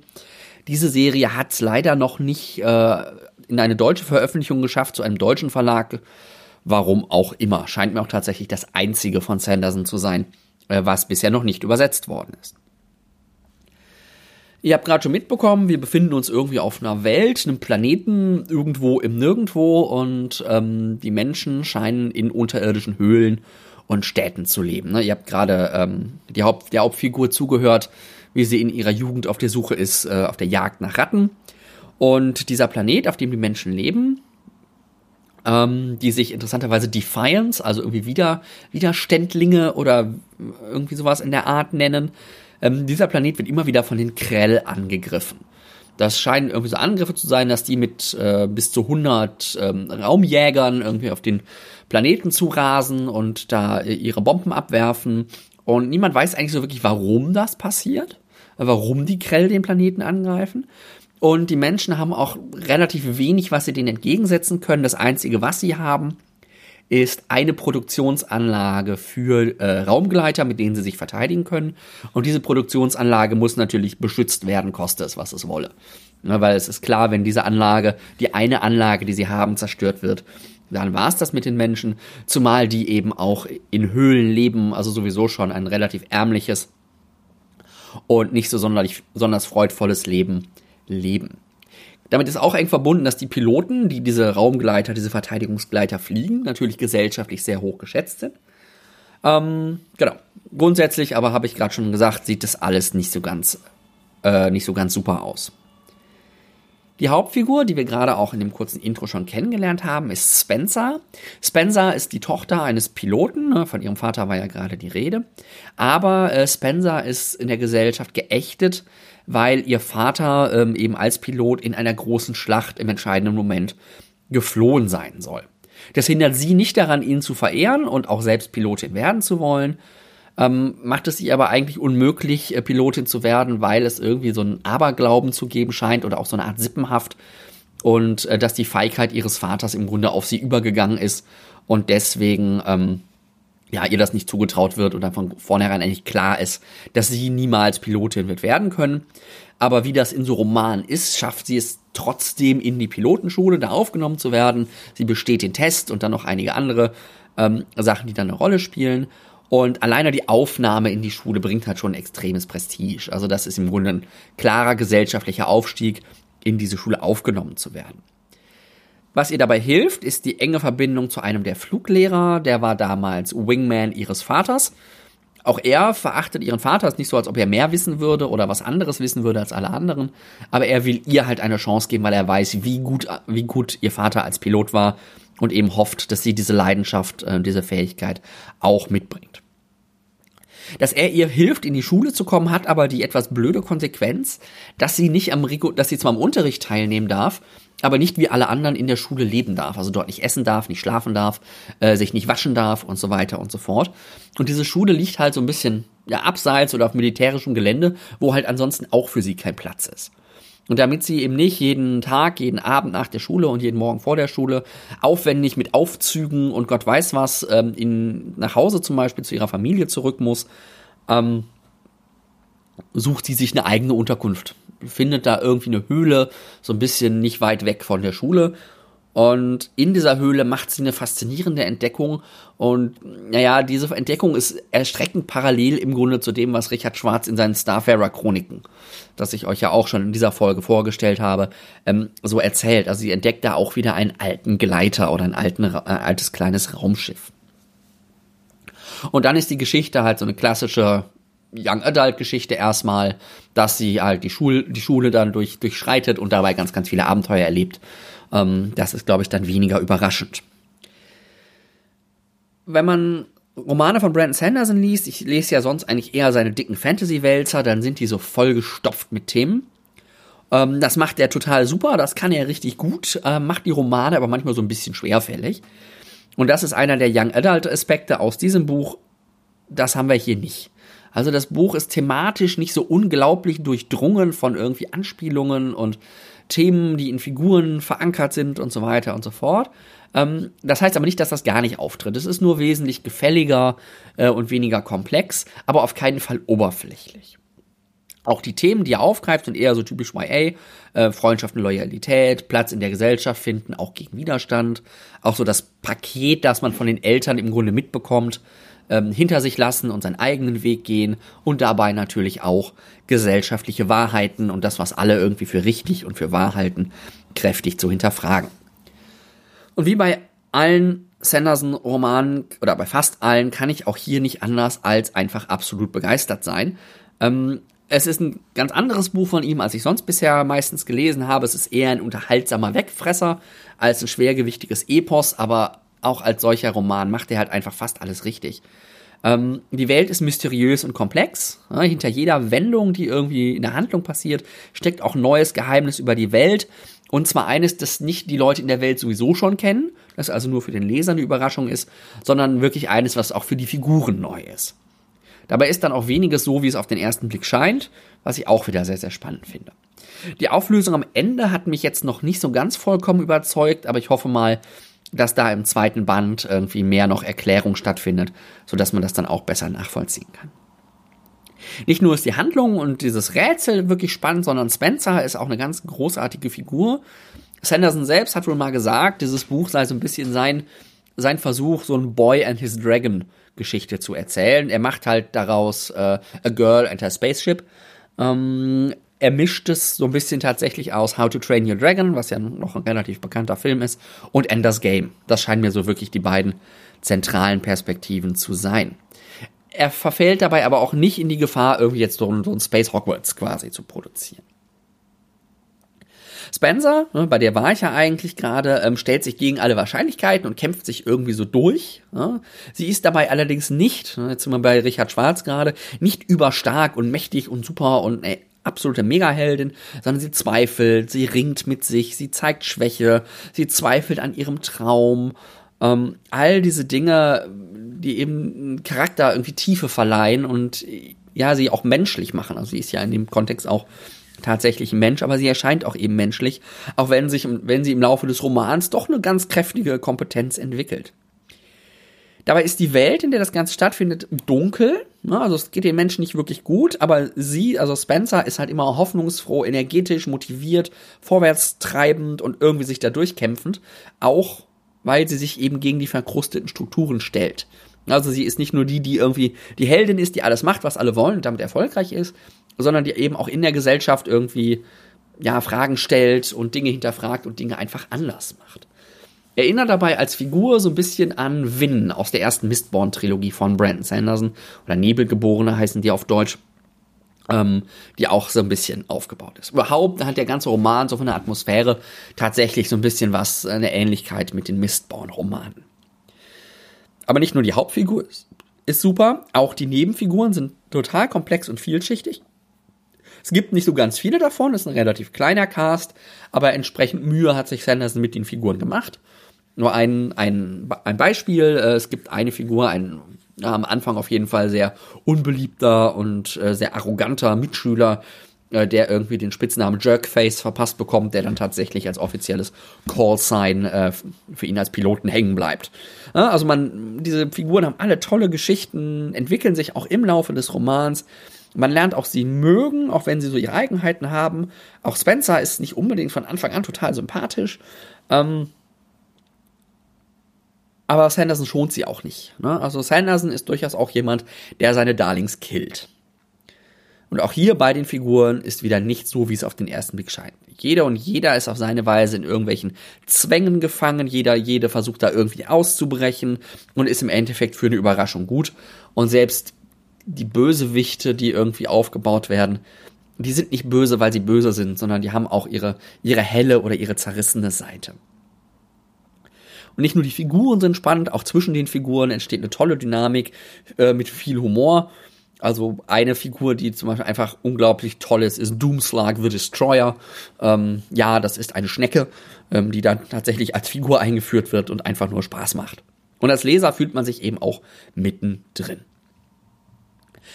Diese Serie hat es leider noch nicht äh, in eine deutsche Veröffentlichung geschafft, zu einem deutschen Verlag. Warum auch immer. Scheint mir auch tatsächlich das einzige von Sanderson zu sein, äh, was bisher noch nicht übersetzt worden ist. Ihr habt gerade schon mitbekommen, wir befinden uns irgendwie auf einer Welt, einem Planeten, irgendwo im Nirgendwo und ähm, die Menschen scheinen in unterirdischen Höhlen und Städten zu leben. Ne? Ihr habt gerade ähm, die Haupt, der Hauptfigur zugehört, wie sie in ihrer Jugend auf der Suche ist, äh, auf der Jagd nach Ratten. Und dieser Planet, auf dem die Menschen leben, ähm, die sich interessanterweise Defiance, also irgendwie wieder Widerständlinge oder irgendwie sowas in der Art nennen. Ähm, dieser Planet wird immer wieder von den Krell angegriffen. Das scheinen irgendwie so Angriffe zu sein, dass die mit äh, bis zu 100 ähm, Raumjägern irgendwie auf den Planeten zu rasen und da äh, ihre Bomben abwerfen. Und niemand weiß eigentlich so wirklich, warum das passiert, warum die Krell den Planeten angreifen. Und die Menschen haben auch relativ wenig, was sie denen entgegensetzen können. Das Einzige, was sie haben, ist eine Produktionsanlage für äh, Raumgleiter, mit denen sie sich verteidigen können. Und diese Produktionsanlage muss natürlich beschützt werden, koste es, was es wolle. Ja, weil es ist klar, wenn diese Anlage, die eine Anlage, die sie haben, zerstört wird, dann war es das mit den Menschen, zumal die eben auch in Höhlen leben, also sowieso schon ein relativ ärmliches und nicht so sonderlich, besonders freudvolles Leben leben. Damit ist auch eng verbunden, dass die Piloten, die diese Raumgleiter, diese Verteidigungsgleiter fliegen, natürlich gesellschaftlich sehr hoch geschätzt sind. Ähm, genau. Grundsätzlich, aber habe ich gerade schon gesagt, sieht das alles nicht so ganz, äh, nicht so ganz super aus. Die Hauptfigur, die wir gerade auch in dem kurzen Intro schon kennengelernt haben, ist Spencer. Spencer ist die Tochter eines Piloten, ne? von ihrem Vater war ja gerade die Rede. Aber äh, Spencer ist in der Gesellschaft geächtet, weil ihr Vater ähm, eben als Pilot in einer großen Schlacht im entscheidenden Moment geflohen sein soll. Das hindert sie nicht daran, ihn zu verehren und auch selbst Pilotin werden zu wollen. Ähm, macht es ihr aber eigentlich unmöglich, äh, Pilotin zu werden, weil es irgendwie so einen Aberglauben zu geben scheint oder auch so eine Art Sippenhaft und äh, dass die Feigheit ihres Vaters im Grunde auf sie übergegangen ist und deswegen ähm, ja, ihr das nicht zugetraut wird und dann von vornherein eigentlich klar ist, dass sie niemals Pilotin wird werden können. Aber wie das in so Romanen ist, schafft sie es trotzdem in die Pilotenschule da aufgenommen zu werden. Sie besteht den Test und dann noch einige andere ähm, Sachen, die dann eine Rolle spielen. Und alleine die Aufnahme in die Schule bringt halt schon ein extremes Prestige. Also das ist im Grunde ein klarer gesellschaftlicher Aufstieg, in diese Schule aufgenommen zu werden. Was ihr dabei hilft, ist die enge Verbindung zu einem der Fluglehrer, der war damals Wingman ihres Vaters. Auch er verachtet ihren Vater, ist nicht so, als ob er mehr wissen würde oder was anderes wissen würde als alle anderen, aber er will ihr halt eine Chance geben, weil er weiß, wie gut, wie gut ihr Vater als Pilot war und eben hofft, dass sie diese Leidenschaft, äh, diese Fähigkeit auch mitbringt. Dass er ihr hilft, in die Schule zu kommen, hat aber die etwas blöde Konsequenz, dass sie nicht am Rigo, dass sie zwar am Unterricht teilnehmen darf, aber nicht wie alle anderen in der Schule leben darf. Also dort nicht essen darf, nicht schlafen darf, äh, sich nicht waschen darf und so weiter und so fort. Und diese Schule liegt halt so ein bisschen ja, abseits oder auf militärischem Gelände, wo halt ansonsten auch für sie kein Platz ist. Und damit sie eben nicht jeden Tag, jeden Abend nach der Schule und jeden Morgen vor der Schule aufwendig mit Aufzügen und Gott weiß was ähm, in, nach Hause zum Beispiel zu ihrer Familie zurück muss, ähm, sucht sie sich eine eigene Unterkunft. Findet da irgendwie eine Höhle, so ein bisschen nicht weit weg von der Schule und in dieser Höhle macht sie eine faszinierende Entdeckung. Und naja, diese Entdeckung ist erstreckend parallel im Grunde zu dem, was Richard Schwarz in seinen Starfarer Chroniken, das ich euch ja auch schon in dieser Folge vorgestellt habe, ähm, so erzählt. Also sie entdeckt da auch wieder einen alten Gleiter oder ein alten, äh, altes kleines Raumschiff. Und dann ist die Geschichte halt so eine klassische Young Adult Geschichte erstmal, dass sie halt die Schule, die Schule dann durch, durchschreitet und dabei ganz, ganz viele Abenteuer erlebt. Ähm, das ist, glaube ich, dann weniger überraschend. Wenn man Romane von Brandon Sanderson liest, ich lese ja sonst eigentlich eher seine dicken Fantasy-Wälzer, dann sind die so vollgestopft mit Themen. Ähm, das macht er total super, das kann er richtig gut, äh, macht die Romane aber manchmal so ein bisschen schwerfällig. Und das ist einer der Young Adult Aspekte aus diesem Buch. Das haben wir hier nicht. Also das Buch ist thematisch nicht so unglaublich durchdrungen von irgendwie Anspielungen und Themen, die in Figuren verankert sind und so weiter und so fort. Ähm, das heißt aber nicht, dass das gar nicht auftritt. Es ist nur wesentlich gefälliger äh, und weniger komplex, aber auf keinen Fall oberflächlich. Auch die Themen, die er aufgreift, sind eher so typisch YA, äh, Freundschaft und Loyalität, Platz in der Gesellschaft finden, auch gegen Widerstand. Auch so das Paket, das man von den Eltern im Grunde mitbekommt, ähm, hinter sich lassen und seinen eigenen Weg gehen und dabei natürlich auch gesellschaftliche Wahrheiten und das, was alle irgendwie für richtig und für wahr halten, kräftig zu hinterfragen. Und wie bei allen Sanderson-Romanen oder bei fast allen kann ich auch hier nicht anders als einfach absolut begeistert sein. Ähm, es ist ein ganz anderes Buch von ihm, als ich sonst bisher meistens gelesen habe. Es ist eher ein unterhaltsamer Wegfresser als ein schwergewichtiges Epos, aber auch als solcher Roman macht er halt einfach fast alles richtig. Ähm, die Welt ist mysteriös und komplex. Ja, hinter jeder Wendung, die irgendwie in der Handlung passiert, steckt auch neues Geheimnis über die Welt. Und zwar eines, das nicht die Leute in der Welt sowieso schon kennen, das also nur für den Leser eine Überraschung ist, sondern wirklich eines, was auch für die Figuren neu ist. Dabei ist dann auch weniges so, wie es auf den ersten Blick scheint, was ich auch wieder sehr, sehr spannend finde. Die Auflösung am Ende hat mich jetzt noch nicht so ganz vollkommen überzeugt, aber ich hoffe mal, dass da im zweiten Band irgendwie mehr noch Erklärung stattfindet, sodass man das dann auch besser nachvollziehen kann. Nicht nur ist die Handlung und dieses Rätsel wirklich spannend, sondern Spencer ist auch eine ganz großartige Figur. Sanderson selbst hat wohl mal gesagt, dieses Buch sei so ein bisschen sein, sein Versuch, so ein Boy and his Dragon Geschichte zu erzählen. Er macht halt daraus äh, A Girl and Her Spaceship. Ähm, er mischt es so ein bisschen tatsächlich aus How to Train Your Dragon, was ja noch ein relativ bekannter Film ist, und Ender's Game. Das scheinen mir so wirklich die beiden zentralen Perspektiven zu sein. Er verfällt dabei aber auch nicht in die Gefahr, irgendwie jetzt so ein Space Hogwarts quasi zu produzieren. Spencer, ne, bei der war ich ja eigentlich gerade, ähm, stellt sich gegen alle Wahrscheinlichkeiten und kämpft sich irgendwie so durch. Ja. Sie ist dabei allerdings nicht, ne, jetzt sind wir bei Richard Schwarz gerade, nicht überstark und mächtig und super und äh, absolute Megaheldin, sondern sie zweifelt, sie ringt mit sich, sie zeigt Schwäche, sie zweifelt an ihrem Traum. Ähm, all diese Dinge, die eben Charakter irgendwie Tiefe verleihen und ja, sie auch menschlich machen. Also sie ist ja in dem Kontext auch tatsächlich ein Mensch, aber sie erscheint auch eben menschlich, auch wenn, sich, wenn sie im Laufe des Romans doch eine ganz kräftige Kompetenz entwickelt. Dabei ist die Welt, in der das Ganze stattfindet, dunkel. Ne? Also es geht den Menschen nicht wirklich gut, aber sie, also Spencer, ist halt immer hoffnungsfroh, energetisch, motiviert, vorwärtstreibend und irgendwie sich da durchkämpfend. Auch weil sie sich eben gegen die verkrusteten Strukturen stellt. Also sie ist nicht nur die, die irgendwie die Heldin ist, die alles macht, was alle wollen und damit erfolgreich ist, sondern die eben auch in der Gesellschaft irgendwie ja Fragen stellt und Dinge hinterfragt und Dinge einfach anders macht. Erinnert dabei als Figur so ein bisschen an Win aus der ersten Mistborn-Trilogie von Brandon Sanderson oder Nebelgeborene heißen die auf Deutsch, ähm, die auch so ein bisschen aufgebaut ist. Überhaupt hat der ganze Roman so von der Atmosphäre tatsächlich so ein bisschen was, eine Ähnlichkeit mit den Mistborn-Romanen. Aber nicht nur die Hauptfigur ist, ist super, auch die Nebenfiguren sind total komplex und vielschichtig. Es gibt nicht so ganz viele davon, es ist ein relativ kleiner Cast, aber entsprechend Mühe hat sich Sanderson mit den Figuren gemacht. Nur ein, ein, ein Beispiel, äh, es gibt eine Figur, ein am Anfang auf jeden Fall sehr unbeliebter und äh, sehr arroganter Mitschüler, äh, der irgendwie den Spitznamen Jerkface verpasst bekommt, der dann tatsächlich als offizielles Callsign für ihn als Piloten hängen bleibt. Also man, diese Figuren haben alle tolle Geschichten, entwickeln sich auch im Laufe des Romans. Man lernt auch sie mögen, auch wenn sie so ihre Eigenheiten haben. Auch Spencer ist nicht unbedingt von Anfang an total sympathisch. Ähm, aber Sanderson schont sie auch nicht. Ne? Also Sanderson ist durchaus auch jemand, der seine Darlings killt. Und auch hier bei den Figuren ist wieder nicht so, wie es auf den ersten Blick scheint. Jeder und jeder ist auf seine Weise in irgendwelchen Zwängen gefangen. Jeder, jede versucht da irgendwie auszubrechen und ist im Endeffekt für eine Überraschung gut. Und selbst die Bösewichte, die irgendwie aufgebaut werden, die sind nicht böse, weil sie böse sind, sondern die haben auch ihre, ihre helle oder ihre zerrissene Seite. Und nicht nur die Figuren sind spannend, auch zwischen den Figuren entsteht eine tolle Dynamik äh, mit viel Humor. Also eine Figur, die zum Beispiel einfach unglaublich toll ist, ist Doomslag the Destroyer. Ähm, ja, das ist eine Schnecke, ähm, die dann tatsächlich als Figur eingeführt wird und einfach nur Spaß macht. Und als Leser fühlt man sich eben auch mittendrin.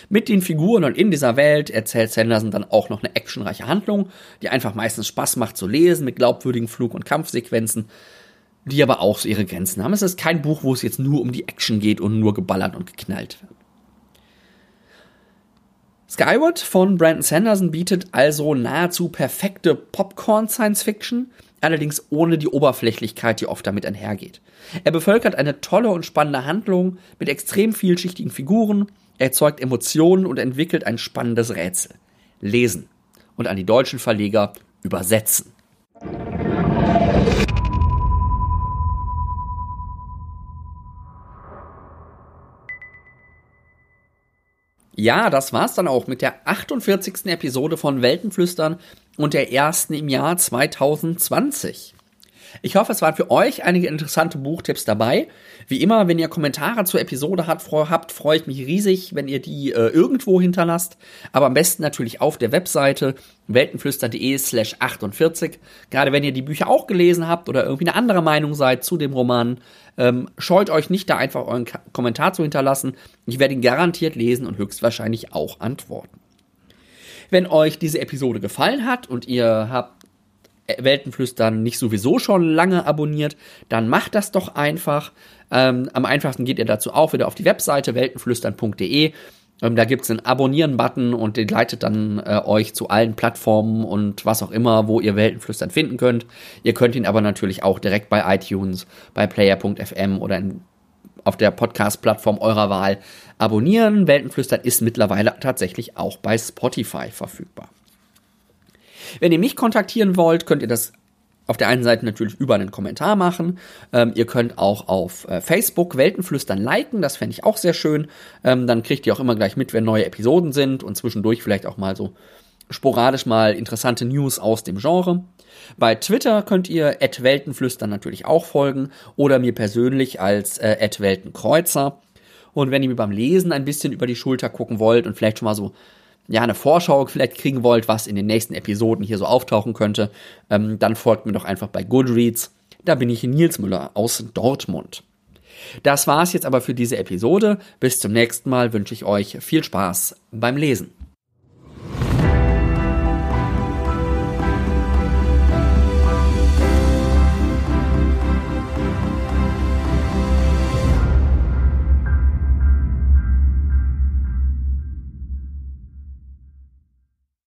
Mit den Figuren und in dieser Welt erzählt Sanderson dann auch noch eine actionreiche Handlung, die einfach meistens Spaß macht zu lesen, mit glaubwürdigen Flug- und Kampfsequenzen, die aber auch so ihre Grenzen haben. Es ist kein Buch, wo es jetzt nur um die Action geht und nur geballert und geknallt wird. Skyward von Brandon Sanderson bietet also nahezu perfekte Popcorn-Science-Fiction, allerdings ohne die Oberflächlichkeit, die oft damit einhergeht. Er bevölkert eine tolle und spannende Handlung mit extrem vielschichtigen Figuren, erzeugt Emotionen und entwickelt ein spannendes Rätsel. Lesen und an die deutschen Verleger übersetzen. Ja, das war's dann auch mit der 48. Episode von Weltenflüstern und der ersten im Jahr 2020. Ich hoffe, es waren für euch einige interessante Buchtipps dabei. Wie immer, wenn ihr Kommentare zur Episode habt, habt freue ich mich riesig, wenn ihr die äh, irgendwo hinterlasst. Aber am besten natürlich auf der Webseite weltenflüster.de slash 48. Gerade wenn ihr die Bücher auch gelesen habt oder irgendwie eine andere Meinung seid zu dem Roman, ähm, scheut euch nicht, da einfach euren Ka Kommentar zu hinterlassen. Ich werde ihn garantiert lesen und höchstwahrscheinlich auch antworten. Wenn euch diese Episode gefallen hat und ihr habt Weltenflüstern nicht sowieso schon lange abonniert, dann macht das doch einfach. Ähm, am einfachsten geht ihr dazu auch wieder auf die Webseite weltenflüstern.de. Ähm, da gibt's einen Abonnieren-Button und den leitet dann äh, euch zu allen Plattformen und was auch immer, wo ihr Weltenflüstern finden könnt. Ihr könnt ihn aber natürlich auch direkt bei iTunes, bei Player.fm oder in, auf der Podcast-Plattform eurer Wahl abonnieren. Weltenflüstern ist mittlerweile tatsächlich auch bei Spotify verfügbar. Wenn ihr mich kontaktieren wollt, könnt ihr das auf der einen Seite natürlich über einen Kommentar machen. Ähm, ihr könnt auch auf äh, Facebook Weltenflüstern liken, das fände ich auch sehr schön. Ähm, dann kriegt ihr auch immer gleich mit, wenn neue Episoden sind und zwischendurch vielleicht auch mal so sporadisch mal interessante News aus dem Genre. Bei Twitter könnt ihr Weltenflüstern natürlich auch folgen oder mir persönlich als äh, Weltenkreuzer. Und wenn ihr mir beim Lesen ein bisschen über die Schulter gucken wollt und vielleicht schon mal so ja, eine Vorschau vielleicht kriegen wollt, was in den nächsten Episoden hier so auftauchen könnte, ähm, dann folgt mir doch einfach bei Goodreads. Da bin ich Nils Müller aus Dortmund. Das war's jetzt aber für diese Episode. Bis zum nächsten Mal wünsche ich euch viel Spaß beim Lesen.